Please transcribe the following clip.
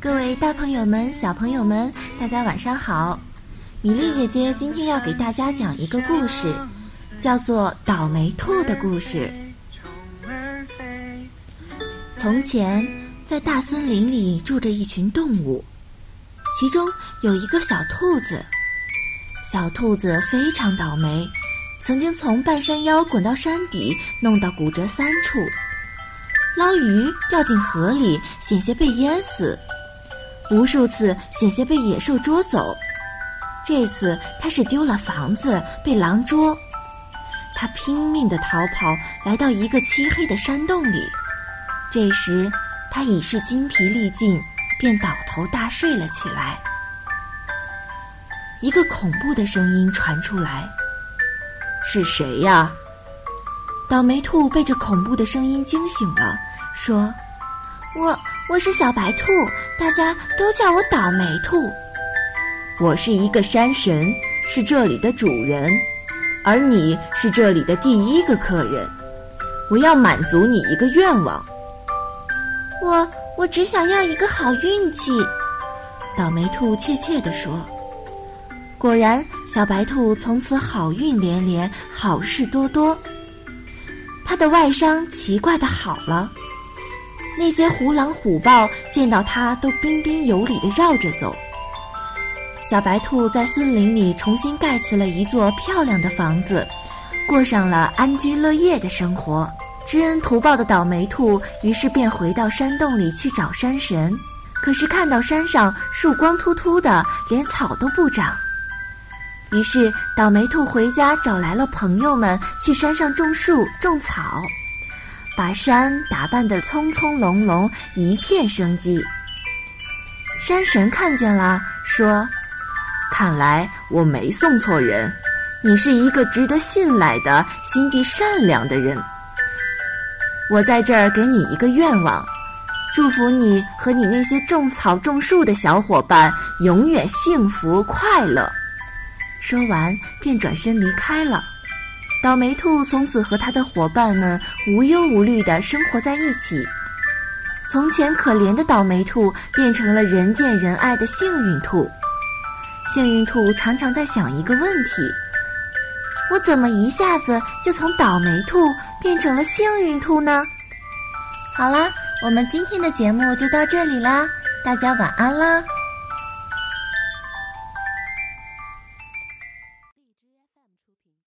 各位大朋友们、小朋友们，大家晚上好！米粒姐姐今天要给大家讲一个故事，叫做《倒霉兔的故事》。从前，在大森林里住着一群动物，其中有一个小兔子。小兔子非常倒霉，曾经从半山腰滚到山底，弄到骨折三处；捞鱼掉进河里，险些被淹死。无数次险些被野兽捉走，这次他是丢了房子，被狼捉。他拼命的逃跑，来到一个漆黑的山洞里。这时他已是筋疲力尽，便倒头大睡了起来。一个恐怖的声音传出来：“是谁呀？”倒霉兔被这恐怖的声音惊醒了，说：“我。”我是小白兔，大家都叫我倒霉兔。我是一个山神，是这里的主人，而你是这里的第一个客人。我要满足你一个愿望。我我只想要一个好运气。倒霉兔怯怯地说。果然，小白兔从此好运连连，好事多多。他的外伤奇怪的好了。那些虎狼虎豹见到他都彬彬有礼地绕着走。小白兔在森林里重新盖起了一座漂亮的房子，过上了安居乐业的生活。知恩图报的倒霉兔于是便回到山洞里去找山神，可是看到山上树光秃秃的，连草都不长。于是倒霉兔回家找来了朋友们，去山上种树种草。把山打扮得葱葱茏茏，一片生机。山神看见了，说：“看来我没送错人，你是一个值得信赖的、心地善良的人。我在这儿给你一个愿望，祝福你和你那些种草种树的小伙伴永远幸福快乐。”说完，便转身离开了。倒霉兔从此和他的伙伴们无忧无虑地生活在一起。从前可怜的倒霉兔变成了人见人爱的幸运兔。幸运兔常常在想一个问题：我怎么一下子就从倒霉兔变成了幸运兔呢？好啦，我们今天的节目就到这里啦，大家晚安啦。